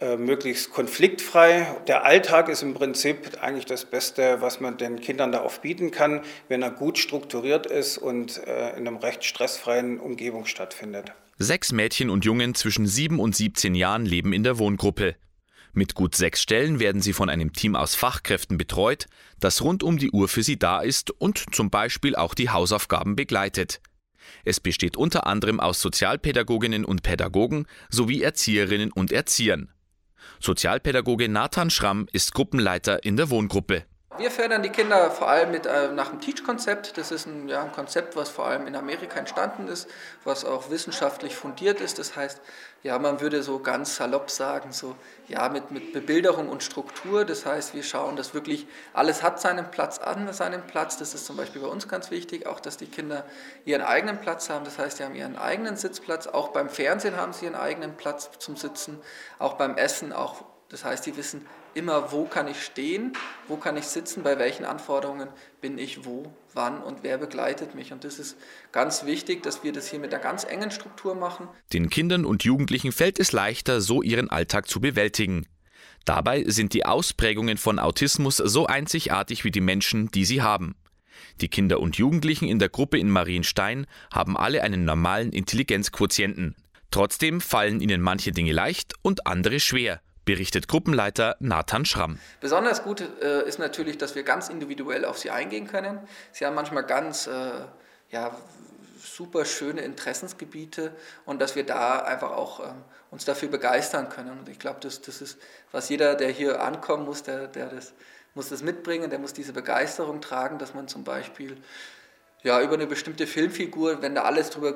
äh, möglichst konfliktfrei. Der Alltag ist im Prinzip eigentlich das Beste, was man den Kindern da oft bieten kann, wenn er gut strukturiert ist und äh, in einem recht stressfreien Umgebung stattfindet. Sechs Mädchen und Jungen zwischen sieben und 17 Jahren leben in der Wohngruppe. Mit gut sechs Stellen werden sie von einem Team aus Fachkräften betreut, das rund um die Uhr für sie da ist und zum Beispiel auch die Hausaufgaben begleitet. Es besteht unter anderem aus Sozialpädagoginnen und Pädagogen sowie Erzieherinnen und Erziehern. Sozialpädagoge Nathan Schramm ist Gruppenleiter in der Wohngruppe. Wir fördern die Kinder vor allem mit, äh, nach dem Teach-Konzept. Das ist ein, ja, ein Konzept, was vor allem in Amerika entstanden ist, was auch wissenschaftlich fundiert ist. Das heißt, ja, man würde so ganz salopp sagen, so, ja, mit, mit Bebilderung und Struktur. Das heißt, wir schauen, dass wirklich alles hat seinen Platz an seinem Platz. Das ist zum Beispiel bei uns ganz wichtig, auch dass die Kinder ihren eigenen Platz haben. Das heißt, sie haben ihren eigenen Sitzplatz. Auch beim Fernsehen haben sie ihren eigenen Platz zum Sitzen. Auch beim Essen, auch das heißt, die wissen immer, wo kann ich stehen, wo kann ich sitzen, bei welchen Anforderungen bin ich wo, wann und wer begleitet mich. Und das ist ganz wichtig, dass wir das hier mit einer ganz engen Struktur machen. Den Kindern und Jugendlichen fällt es leichter, so ihren Alltag zu bewältigen. Dabei sind die Ausprägungen von Autismus so einzigartig wie die Menschen, die sie haben. Die Kinder und Jugendlichen in der Gruppe in Marienstein haben alle einen normalen Intelligenzquotienten. Trotzdem fallen ihnen manche Dinge leicht und andere schwer berichtet Gruppenleiter Nathan Schramm. Besonders gut äh, ist natürlich, dass wir ganz individuell auf sie eingehen können. Sie haben manchmal ganz äh, ja, super schöne Interessensgebiete und dass wir da einfach auch ähm, uns dafür begeistern können. Und ich glaube, das, das ist, was jeder, der hier ankommen muss, der, der das, muss das mitbringen, der muss diese Begeisterung tragen, dass man zum Beispiel ja, über eine bestimmte Filmfigur, wenn da alles drüber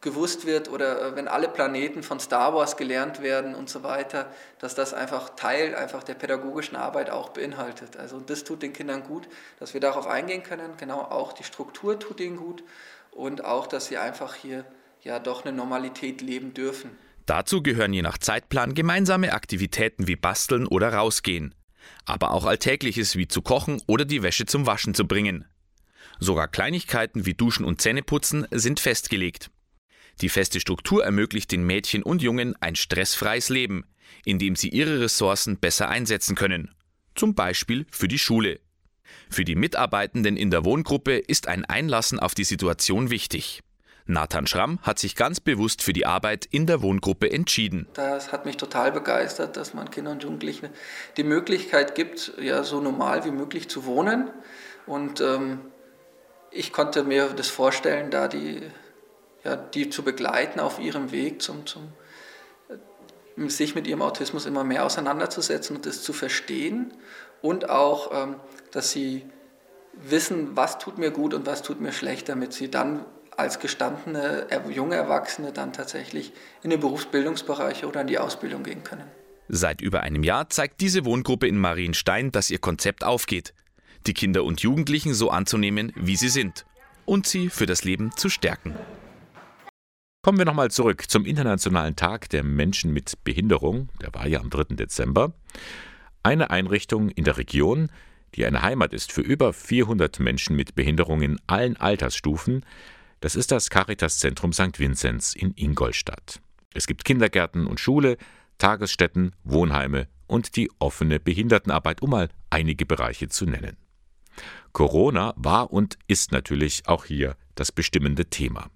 gewusst wird oder äh, wenn alle Planeten von Star Wars gelernt werden und so weiter, dass das einfach Teil einfach der pädagogischen Arbeit auch beinhaltet. Also das tut den Kindern gut, dass wir darauf eingehen können. Genau auch die Struktur tut ihnen gut und auch, dass sie einfach hier ja doch eine Normalität leben dürfen. Dazu gehören je nach Zeitplan gemeinsame Aktivitäten wie Basteln oder Rausgehen, aber auch Alltägliches wie zu kochen oder die Wäsche zum Waschen zu bringen. Sogar Kleinigkeiten wie Duschen und Zähneputzen sind festgelegt. Die feste Struktur ermöglicht den Mädchen und Jungen ein stressfreies Leben, in dem sie ihre Ressourcen besser einsetzen können. Zum Beispiel für die Schule. Für die Mitarbeitenden in der Wohngruppe ist ein Einlassen auf die Situation wichtig. Nathan Schramm hat sich ganz bewusst für die Arbeit in der Wohngruppe entschieden. Das hat mich total begeistert, dass man Kindern und Jugendlichen die Möglichkeit gibt, ja so normal wie möglich zu wohnen. Und ähm, ich konnte mir das vorstellen, da die ja, die zu begleiten auf ihrem Weg zum, zum äh, sich mit ihrem Autismus immer mehr auseinanderzusetzen und das zu verstehen und auch, ähm, dass sie wissen, was tut mir gut und was tut mir schlecht, damit sie dann als gestandene junge Erwachsene dann tatsächlich in den Berufsbildungsbereich oder in die Ausbildung gehen können. Seit über einem Jahr zeigt diese Wohngruppe in Marienstein, dass ihr Konzept aufgeht, die Kinder und Jugendlichen so anzunehmen, wie sie sind und sie für das Leben zu stärken. Kommen wir nochmal zurück zum Internationalen Tag der Menschen mit Behinderung. Der war ja am 3. Dezember. Eine Einrichtung in der Region, die eine Heimat ist für über 400 Menschen mit Behinderung in allen Altersstufen, das ist das Caritas-Zentrum St. Vinzenz in Ingolstadt. Es gibt Kindergärten und Schule, Tagesstätten, Wohnheime und die offene Behindertenarbeit, um mal einige Bereiche zu nennen. Corona war und ist natürlich auch hier das bestimmende Thema.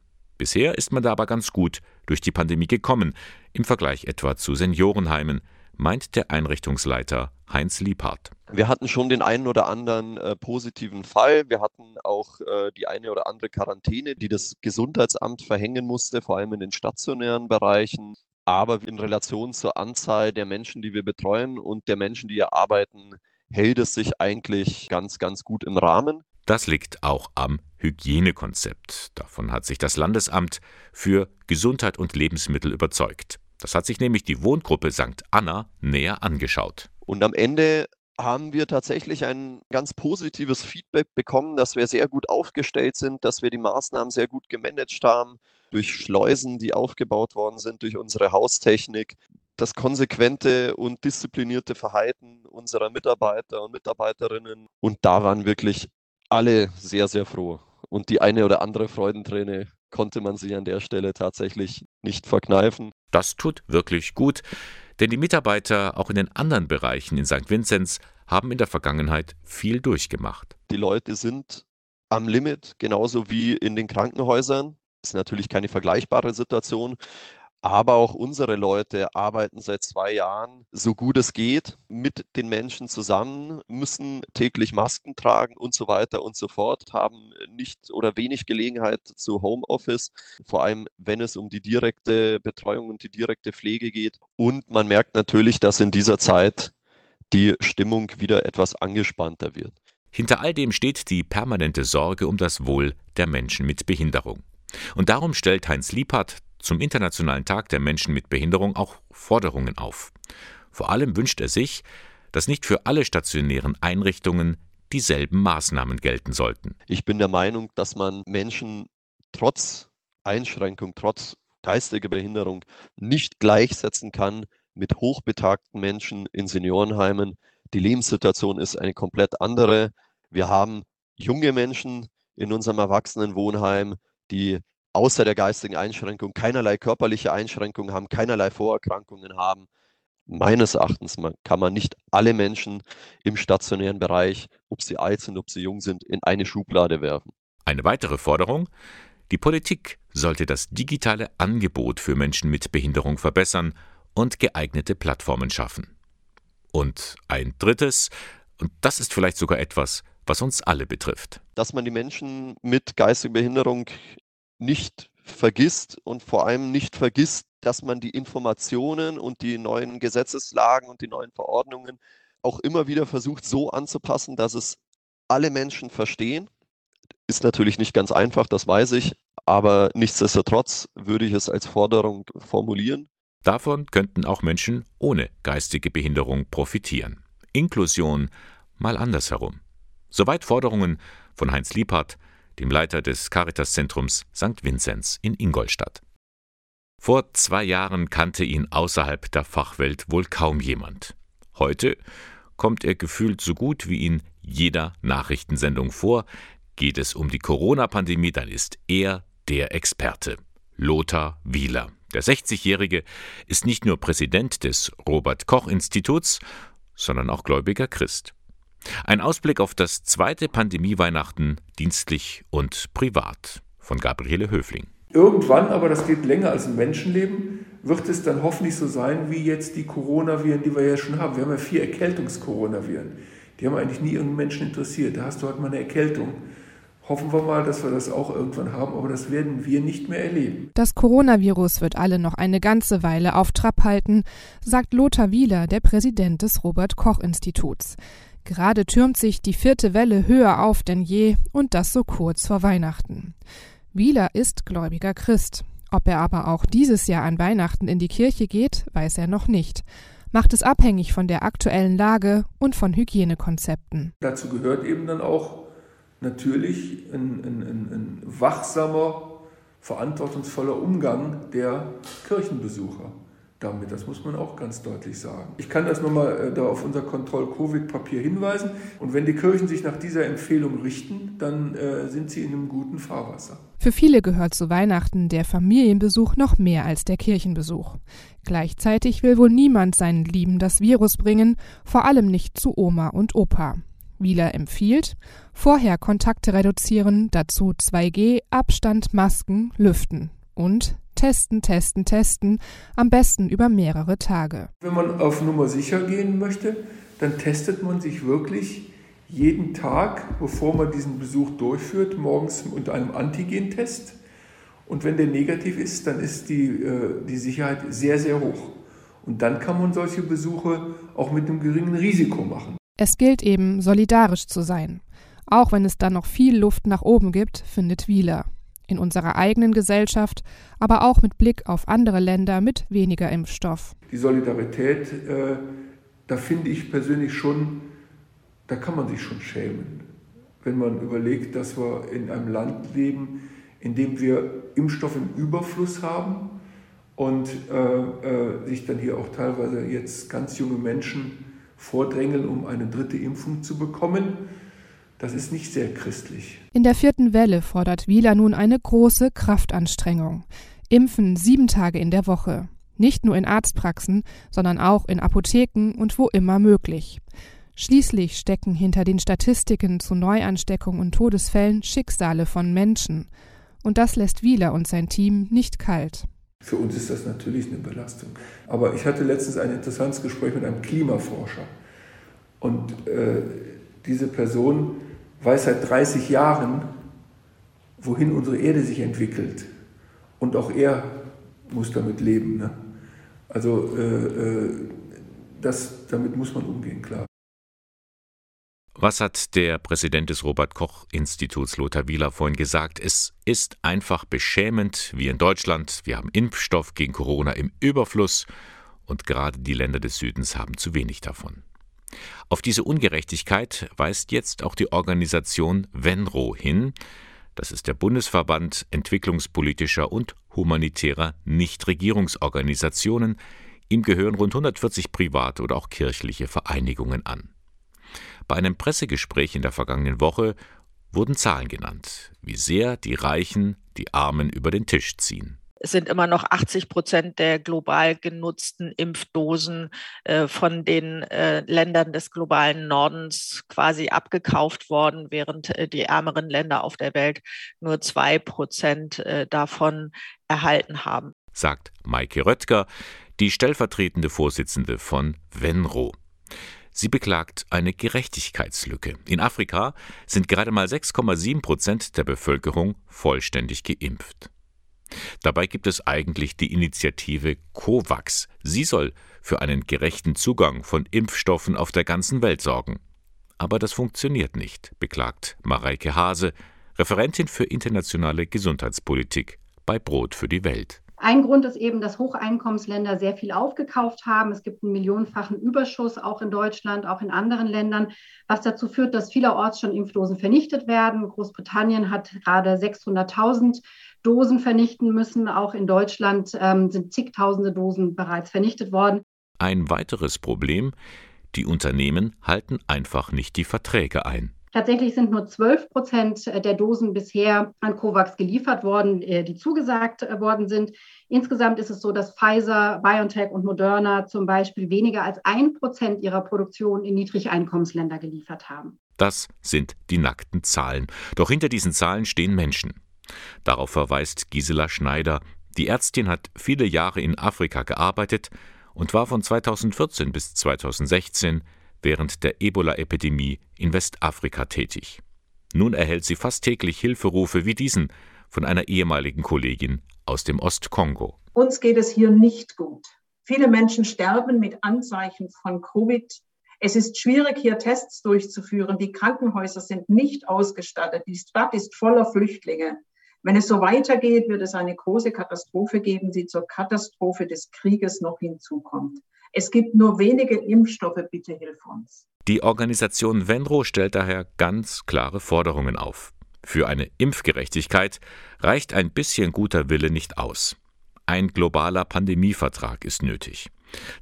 Bisher ist man da aber ganz gut durch die Pandemie gekommen, im Vergleich etwa zu Seniorenheimen, meint der Einrichtungsleiter Heinz Liebhardt. Wir hatten schon den einen oder anderen äh, positiven Fall. Wir hatten auch äh, die eine oder andere Quarantäne, die das Gesundheitsamt verhängen musste, vor allem in den stationären Bereichen. Aber in Relation zur Anzahl der Menschen, die wir betreuen und der Menschen, die hier arbeiten, hält es sich eigentlich ganz, ganz gut im Rahmen. Das liegt auch am Hygienekonzept. Davon hat sich das Landesamt für Gesundheit und Lebensmittel überzeugt. Das hat sich nämlich die Wohngruppe St. Anna näher angeschaut. Und am Ende haben wir tatsächlich ein ganz positives Feedback bekommen, dass wir sehr gut aufgestellt sind, dass wir die Maßnahmen sehr gut gemanagt haben, durch Schleusen, die aufgebaut worden sind, durch unsere Haustechnik, das konsequente und disziplinierte Verhalten unserer Mitarbeiter und Mitarbeiterinnen. Und da waren wirklich alle sehr, sehr froh. Und die eine oder andere Freudenträne konnte man sich an der Stelle tatsächlich nicht verkneifen. Das tut wirklich gut, denn die Mitarbeiter auch in den anderen Bereichen in St. Vinzenz haben in der Vergangenheit viel durchgemacht. Die Leute sind am Limit, genauso wie in den Krankenhäusern. Das ist natürlich keine vergleichbare Situation, aber auch unsere Leute arbeiten seit zwei Jahren so gut es geht mit den Menschen zusammen, müssen täglich Masken tragen und so weiter und so fort, haben nicht oder wenig Gelegenheit zu Homeoffice, vor allem wenn es um die direkte Betreuung und die direkte Pflege geht. Und man merkt natürlich, dass in dieser Zeit die Stimmung wieder etwas angespannter wird. Hinter all dem steht die permanente Sorge um das Wohl der Menschen mit Behinderung. Und darum stellt Heinz Liebhardt zum Internationalen Tag der Menschen mit Behinderung auch Forderungen auf. Vor allem wünscht er sich, dass nicht für alle stationären Einrichtungen dieselben Maßnahmen gelten sollten. Ich bin der Meinung, dass man Menschen trotz Einschränkung, trotz geistiger Behinderung nicht gleichsetzen kann mit hochbetagten Menschen in Seniorenheimen. Die Lebenssituation ist eine komplett andere. Wir haben junge Menschen in unserem Erwachsenenwohnheim, die außer der geistigen Einschränkung keinerlei körperliche Einschränkungen haben, keinerlei Vorerkrankungen haben. Meines Erachtens kann man nicht alle Menschen im stationären Bereich, ob sie alt sind, ob sie jung sind, in eine Schublade werfen. Eine weitere Forderung, die Politik sollte das digitale Angebot für Menschen mit Behinderung verbessern und geeignete Plattformen schaffen. Und ein drittes, und das ist vielleicht sogar etwas, was uns alle betrifft. Dass man die Menschen mit geistiger Behinderung nicht vergisst und vor allem nicht vergisst, dass man die Informationen und die neuen Gesetzeslagen und die neuen Verordnungen auch immer wieder versucht so anzupassen, dass es alle Menschen verstehen. Ist natürlich nicht ganz einfach, das weiß ich, aber nichtsdestotrotz würde ich es als Forderung formulieren. Davon könnten auch Menschen ohne geistige Behinderung profitieren. Inklusion mal andersherum. Soweit Forderungen von Heinz Liebhardt, dem Leiter des Caritas-Zentrums St. Vinzenz in Ingolstadt. Vor zwei Jahren kannte ihn außerhalb der Fachwelt wohl kaum jemand. Heute kommt er gefühlt so gut wie in jeder Nachrichtensendung vor. Geht es um die Corona-Pandemie, dann ist er der Experte. Lothar Wieler. Der 60-Jährige ist nicht nur Präsident des Robert Koch Instituts, sondern auch gläubiger Christ. Ein Ausblick auf das zweite Pandemie-Weihnachten dienstlich und privat von Gabriele Höfling. Irgendwann, aber das geht länger als ein Menschenleben, wird es dann hoffentlich so sein wie jetzt die Coronaviren, die wir ja schon haben. Wir haben ja vier Erkältungs-Coronaviren. Die haben eigentlich nie irgendeinen Menschen interessiert. Da hast du halt mal eine Erkältung. Hoffen wir mal, dass wir das auch irgendwann haben, aber das werden wir nicht mehr erleben. Das Coronavirus wird alle noch eine ganze Weile auf Trab halten, sagt Lothar Wieler, der Präsident des Robert Koch Instituts. Gerade türmt sich die vierte Welle höher auf denn je und das so kurz vor Weihnachten. Wieler ist gläubiger Christ. Ob er aber auch dieses Jahr an Weihnachten in die Kirche geht, weiß er noch nicht. Macht es abhängig von der aktuellen Lage und von Hygienekonzepten. Dazu gehört eben dann auch natürlich ein, ein, ein, ein wachsamer, verantwortungsvoller Umgang der Kirchenbesucher damit. Das muss man auch ganz deutlich sagen. Ich kann das nochmal äh, da auf unser Kontroll-Covid-Papier hinweisen. Und wenn die Kirchen sich nach dieser Empfehlung richten, dann äh, sind sie in einem guten Fahrwasser. Für viele gehört zu Weihnachten der Familienbesuch noch mehr als der Kirchenbesuch. Gleichzeitig will wohl niemand seinen Lieben das Virus bringen, vor allem nicht zu Oma und Opa. Wieler empfiehlt, vorher Kontakte reduzieren, dazu 2G, Abstand, Masken, Lüften und testen, testen, testen, am besten über mehrere Tage. Wenn man auf Nummer sicher gehen möchte, dann testet man sich wirklich jeden Tag, bevor man diesen Besuch durchführt, morgens unter einem Antigentest. Und wenn der negativ ist, dann ist die, äh, die Sicherheit sehr, sehr hoch. Und dann kann man solche Besuche auch mit einem geringen Risiko machen. Es gilt eben, solidarisch zu sein. Auch wenn es dann noch viel Luft nach oben gibt, findet Wieler in unserer eigenen Gesellschaft, aber auch mit Blick auf andere Länder mit weniger Impfstoff. Die Solidarität, äh, da finde ich persönlich schon, da kann man sich schon schämen, wenn man überlegt, dass wir in einem Land leben, in dem wir Impfstoff im Überfluss haben und äh, äh, sich dann hier auch teilweise jetzt ganz junge Menschen vordrängeln, um eine dritte Impfung zu bekommen. Das ist nicht sehr christlich. In der vierten Welle fordert Wieler nun eine große Kraftanstrengung. Impfen sieben Tage in der Woche. Nicht nur in Arztpraxen, sondern auch in Apotheken und wo immer möglich. Schließlich stecken hinter den Statistiken zu Neuansteckungen und Todesfällen Schicksale von Menschen. Und das lässt Wieler und sein Team nicht kalt. Für uns ist das natürlich eine Belastung. Aber ich hatte letztens ein interessantes Gespräch mit einem Klimaforscher. Und äh, diese Person weiß seit 30 Jahren, wohin unsere Erde sich entwickelt. Und auch er muss damit leben. Ne? Also äh, äh, das, damit muss man umgehen, klar. Was hat der Präsident des Robert Koch Instituts Lothar Wieler vorhin gesagt? Es ist einfach beschämend, wie in Deutschland. Wir haben Impfstoff gegen Corona im Überfluss und gerade die Länder des Südens haben zu wenig davon. Auf diese Ungerechtigkeit weist jetzt auch die Organisation Venro hin. Das ist der Bundesverband entwicklungspolitischer und humanitärer Nichtregierungsorganisationen. Ihm gehören rund 140 private oder auch kirchliche Vereinigungen an. Bei einem Pressegespräch in der vergangenen Woche wurden Zahlen genannt, wie sehr die Reichen die Armen über den Tisch ziehen. Es sind immer noch 80 Prozent der global genutzten Impfdosen äh, von den äh, Ländern des globalen Nordens quasi abgekauft worden, während äh, die ärmeren Länder auf der Welt nur zwei Prozent äh, davon erhalten haben. Sagt Maike Röttger, die stellvertretende Vorsitzende von Venro. Sie beklagt eine Gerechtigkeitslücke. In Afrika sind gerade mal 6,7 Prozent der Bevölkerung vollständig geimpft. Dabei gibt es eigentlich die Initiative COVAX. Sie soll für einen gerechten Zugang von Impfstoffen auf der ganzen Welt sorgen. Aber das funktioniert nicht, beklagt Mareike Hase, Referentin für internationale Gesundheitspolitik bei Brot für die Welt. Ein Grund ist eben, dass Hocheinkommensländer sehr viel aufgekauft haben. Es gibt einen millionenfachen Überschuss auch in Deutschland, auch in anderen Ländern, was dazu führt, dass vielerorts schon Impfdosen vernichtet werden. Großbritannien hat gerade 600.000 Dosen vernichten müssen. Auch in Deutschland ähm, sind zigtausende Dosen bereits vernichtet worden. Ein weiteres Problem, die Unternehmen halten einfach nicht die Verträge ein. Tatsächlich sind nur 12 Prozent der Dosen bisher an COVAX geliefert worden, äh, die zugesagt äh, worden sind. Insgesamt ist es so, dass Pfizer, BioNTech und Moderna zum Beispiel weniger als ein Prozent ihrer Produktion in Niedrigeinkommensländer geliefert haben. Das sind die nackten Zahlen. Doch hinter diesen Zahlen stehen Menschen. Darauf verweist Gisela Schneider. Die Ärztin hat viele Jahre in Afrika gearbeitet und war von 2014 bis 2016 während der Ebola-Epidemie in Westafrika tätig. Nun erhält sie fast täglich Hilferufe wie diesen von einer ehemaligen Kollegin aus dem Ostkongo. Uns geht es hier nicht gut. Viele Menschen sterben mit Anzeichen von Covid. Es ist schwierig, hier Tests durchzuführen. Die Krankenhäuser sind nicht ausgestattet. Die Stadt ist voller Flüchtlinge. Wenn es so weitergeht, wird es eine große Katastrophe geben, die zur Katastrophe des Krieges noch hinzukommt. Es gibt nur wenige Impfstoffe, bitte hilf uns. Die Organisation Venro stellt daher ganz klare Forderungen auf. Für eine Impfgerechtigkeit reicht ein bisschen guter Wille nicht aus. Ein globaler Pandemievertrag ist nötig.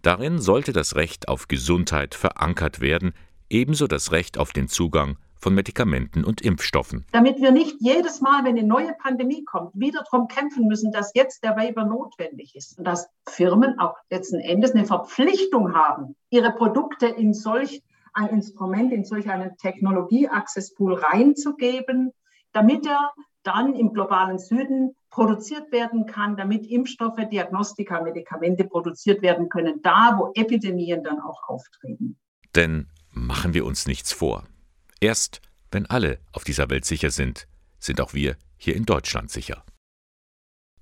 Darin sollte das Recht auf Gesundheit verankert werden, ebenso das Recht auf den Zugang von Medikamenten und Impfstoffen. Damit wir nicht jedes Mal, wenn eine neue Pandemie kommt, wieder darum kämpfen müssen, dass jetzt der Waiver notwendig ist und dass Firmen auch letzten Endes eine Verpflichtung haben, ihre Produkte in solch ein Instrument, in solch einen Technologie-Access-Pool reinzugeben, damit er dann im globalen Süden produziert werden kann, damit Impfstoffe, Diagnostika, Medikamente produziert werden können, da wo Epidemien dann auch auftreten. Denn machen wir uns nichts vor. Erst wenn alle auf dieser Welt sicher sind, sind auch wir hier in Deutschland sicher.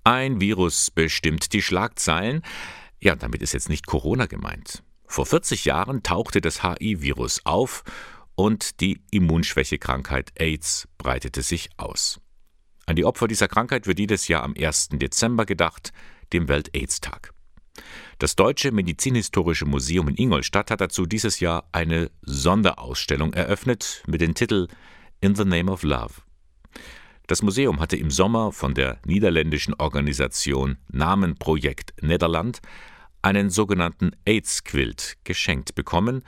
Ein Virus bestimmt die Schlagzeilen. Ja, damit ist jetzt nicht Corona gemeint. Vor 40 Jahren tauchte das HI-Virus auf und die Immunschwächekrankheit AIDS breitete sich aus. An die Opfer dieser Krankheit wird jedes Jahr am 1. Dezember gedacht, dem Welt-AIDS-Tag. Das Deutsche Medizinhistorische Museum in Ingolstadt hat dazu dieses Jahr eine Sonderausstellung eröffnet mit dem Titel In the Name of Love. Das Museum hatte im Sommer von der niederländischen Organisation Namenprojekt Nederland einen sogenannten AIDS-Quilt geschenkt bekommen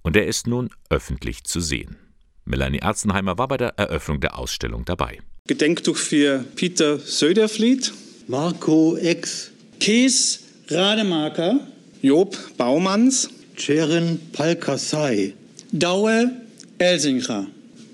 und er ist nun öffentlich zu sehen. Melanie Erzenheimer war bei der Eröffnung der Ausstellung dabei. Gedenktuch für Peter Söderflied, Marco Ex, Kees Rademacher, Job Baumanns, Ceren Palkasai, Daue Elsinger,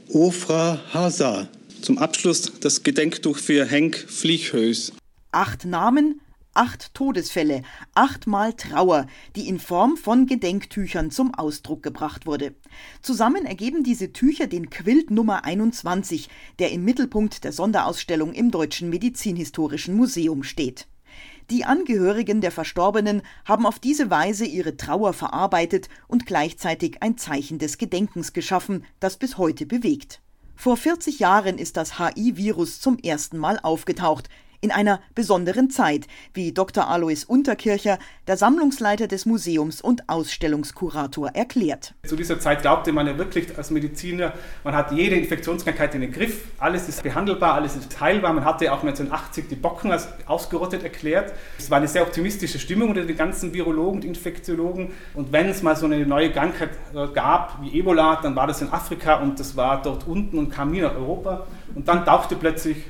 Ofra Hasa. Zum Abschluss das Gedenktuch für Henk Fliechhös. Acht Namen, acht Todesfälle, achtmal Trauer, die in Form von Gedenktüchern zum Ausdruck gebracht wurde. Zusammen ergeben diese Tücher den Quilt Nummer 21, der im Mittelpunkt der Sonderausstellung im Deutschen Medizinhistorischen Museum steht. Die Angehörigen der Verstorbenen haben auf diese Weise ihre Trauer verarbeitet und gleichzeitig ein Zeichen des Gedenkens geschaffen, das bis heute bewegt. Vor 40 Jahren ist das HI-Virus zum ersten Mal aufgetaucht in einer besonderen Zeit, wie Dr. Alois Unterkircher, der Sammlungsleiter des Museums und Ausstellungskurator, erklärt. Zu dieser Zeit glaubte man ja wirklich als Mediziner, man hat jede Infektionskrankheit in den Griff, alles ist behandelbar, alles ist heilbar. Man hatte auch 1980 die Bocken als ausgerottet erklärt. Es war eine sehr optimistische Stimmung unter den ganzen Virologen und Infektiologen. Und wenn es mal so eine neue Krankheit äh, gab, wie Ebola, dann war das in Afrika und das war dort unten und kam nie nach Europa. Und dann tauchte plötzlich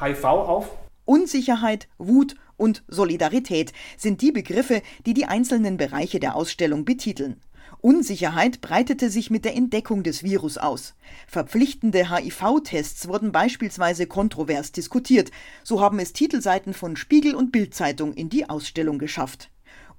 HIV auf Unsicherheit, Wut und Solidarität sind die Begriffe, die die einzelnen Bereiche der Ausstellung betiteln. Unsicherheit breitete sich mit der Entdeckung des Virus aus. Verpflichtende HIV-Tests wurden beispielsweise kontrovers diskutiert. So haben es Titelseiten von Spiegel und Bildzeitung in die Ausstellung geschafft.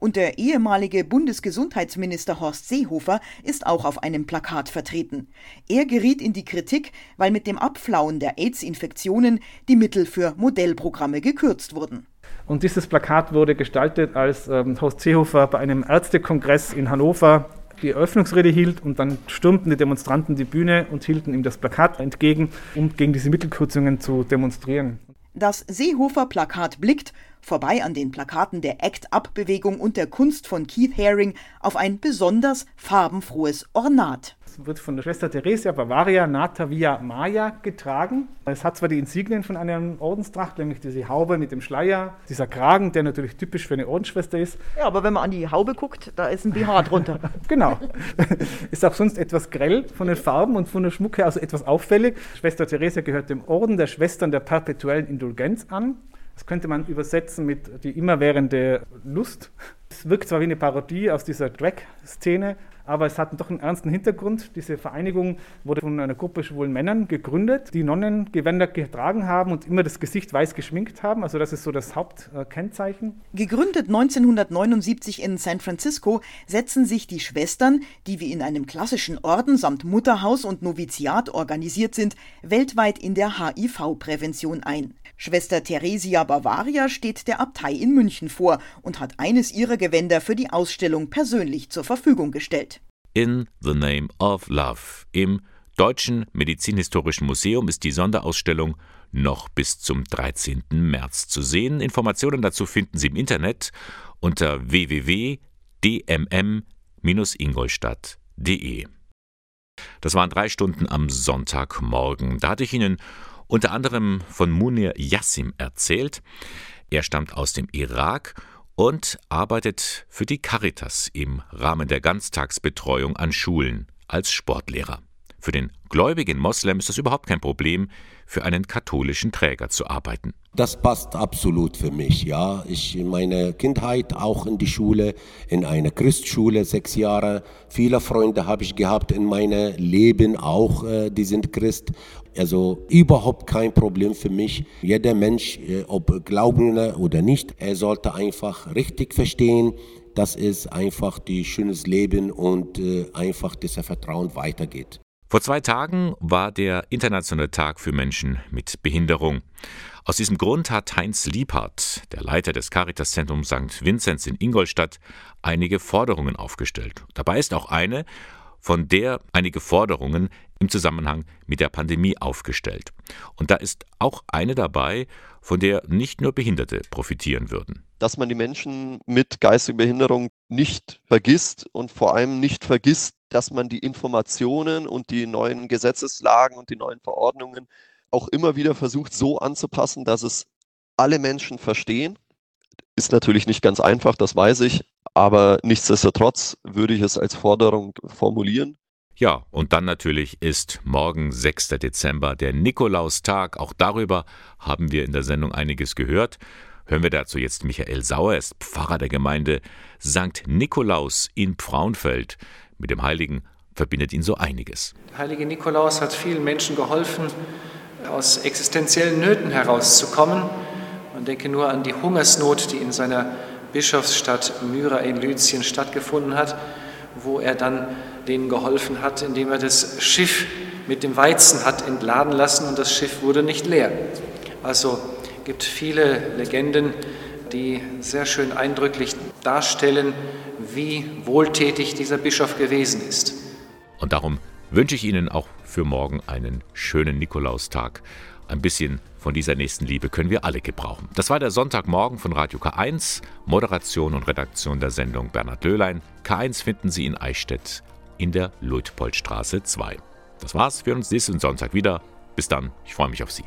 Und der ehemalige Bundesgesundheitsminister Horst Seehofer ist auch auf einem Plakat vertreten. Er geriet in die Kritik, weil mit dem Abflauen der AIDS-Infektionen die Mittel für Modellprogramme gekürzt wurden. Und dieses Plakat wurde gestaltet, als ähm, Horst Seehofer bei einem Ärztekongress in Hannover die Eröffnungsrede hielt und dann stürmten die Demonstranten die Bühne und hielten ihm das Plakat entgegen, um gegen diese Mittelkürzungen zu demonstrieren. Das Seehofer-Plakat blickt, vorbei an den Plakaten der Act-Up-Bewegung und der Kunst von Keith Haring, auf ein besonders farbenfrohes Ornat. Es wird von der Schwester Theresia Bavaria Nata Via Maya getragen. Es hat zwar die Insignien von einer Ordenstracht, nämlich diese Haube mit dem Schleier, dieser Kragen, der natürlich typisch für eine Ordensschwester ist. Ja, aber wenn man an die Haube guckt, da ist ein BH drunter. genau. ist auch sonst etwas grell von den Farben und von der Schmuck her, also etwas auffällig. Schwester Theresia gehört dem Orden der Schwestern der perpetuellen Indulgenz an. Das könnte man übersetzen mit die immerwährende Lust. Es wirkt zwar wie eine Parodie aus dieser Drag-Szene, aber es hat doch einen ernsten Hintergrund. Diese Vereinigung wurde von einer Gruppe schwulen Männern gegründet, die Nonnengewänder getragen haben und immer das Gesicht weiß geschminkt haben. Also das ist so das Hauptkennzeichen. Gegründet 1979 in San Francisco setzen sich die Schwestern, die wie in einem klassischen Orden samt Mutterhaus und Noviziat organisiert sind, weltweit in der HIV-Prävention ein. Schwester Theresia Bavaria steht der Abtei in München vor und hat eines ihrer Gewänder für die Ausstellung persönlich zur Verfügung gestellt. In the Name of Love. Im Deutschen Medizinhistorischen Museum ist die Sonderausstellung noch bis zum 13. März zu sehen. Informationen dazu finden Sie im Internet unter www.dmm-ingolstadt.de. Das waren drei Stunden am Sonntagmorgen. Da hatte ich Ihnen unter anderem von Munir Yassim erzählt. Er stammt aus dem Irak und arbeitet für die Caritas im Rahmen der Ganztagsbetreuung an Schulen als Sportlehrer. Für den gläubigen Moslem ist es überhaupt kein Problem, für einen katholischen Träger zu arbeiten. Das passt absolut für mich, ja. Ich meine Kindheit auch in die Schule, in einer Christschule, sechs Jahre. Viele Freunde habe ich gehabt in meinem Leben auch, äh, die sind Christ. Also überhaupt kein Problem für mich. Jeder Mensch, äh, ob Glaubender oder nicht, er sollte einfach richtig verstehen, dass es einfach die schönes Leben und äh, einfach dieser Vertrauen weitergeht. Vor zwei Tagen war der Internationale Tag für Menschen mit Behinderung. Aus diesem Grund hat Heinz Liebhardt, der Leiter des Caritaszentrums St. Vinzenz in Ingolstadt, einige Forderungen aufgestellt. Dabei ist auch eine, von der einige Forderungen im Zusammenhang mit der Pandemie aufgestellt. Und da ist auch eine dabei, von der nicht nur Behinderte profitieren würden. Dass man die Menschen mit geistiger Behinderung nicht vergisst und vor allem nicht vergisst, dass man die Informationen und die neuen Gesetzeslagen und die neuen Verordnungen auch immer wieder versucht so anzupassen, dass es alle Menschen verstehen. Ist natürlich nicht ganz einfach, das weiß ich, aber nichtsdestotrotz würde ich es als Forderung formulieren. Ja, und dann natürlich ist morgen 6. Dezember der Nikolaustag. Auch darüber haben wir in der Sendung einiges gehört. Hören wir dazu jetzt Michael Sauer, er ist Pfarrer der Gemeinde St. Nikolaus in Frauenfeld. Mit dem Heiligen verbindet ihn so einiges. Der heilige Nikolaus hat vielen Menschen geholfen, aus existenziellen Nöten herauszukommen. Man denke nur an die Hungersnot, die in seiner Bischofsstadt Myra in Lyzien stattgefunden hat, wo er dann denen geholfen hat, indem er das Schiff mit dem Weizen hat entladen lassen und das Schiff wurde nicht leer. Also gibt viele Legenden, die sehr schön eindrücklich darstellen, wie wohltätig dieser Bischof gewesen ist. Und darum wünsche ich Ihnen auch für morgen einen schönen Nikolaustag. Ein bisschen von dieser nächsten Liebe können wir alle gebrauchen. Das war der Sonntagmorgen von Radio K1, Moderation und Redaktion der Sendung Bernhard Löhlein. K1 finden Sie in Eichstätt in der Luitpoldstraße 2. Das war's für uns nächsten Sonntag wieder. Bis dann, ich freue mich auf Sie.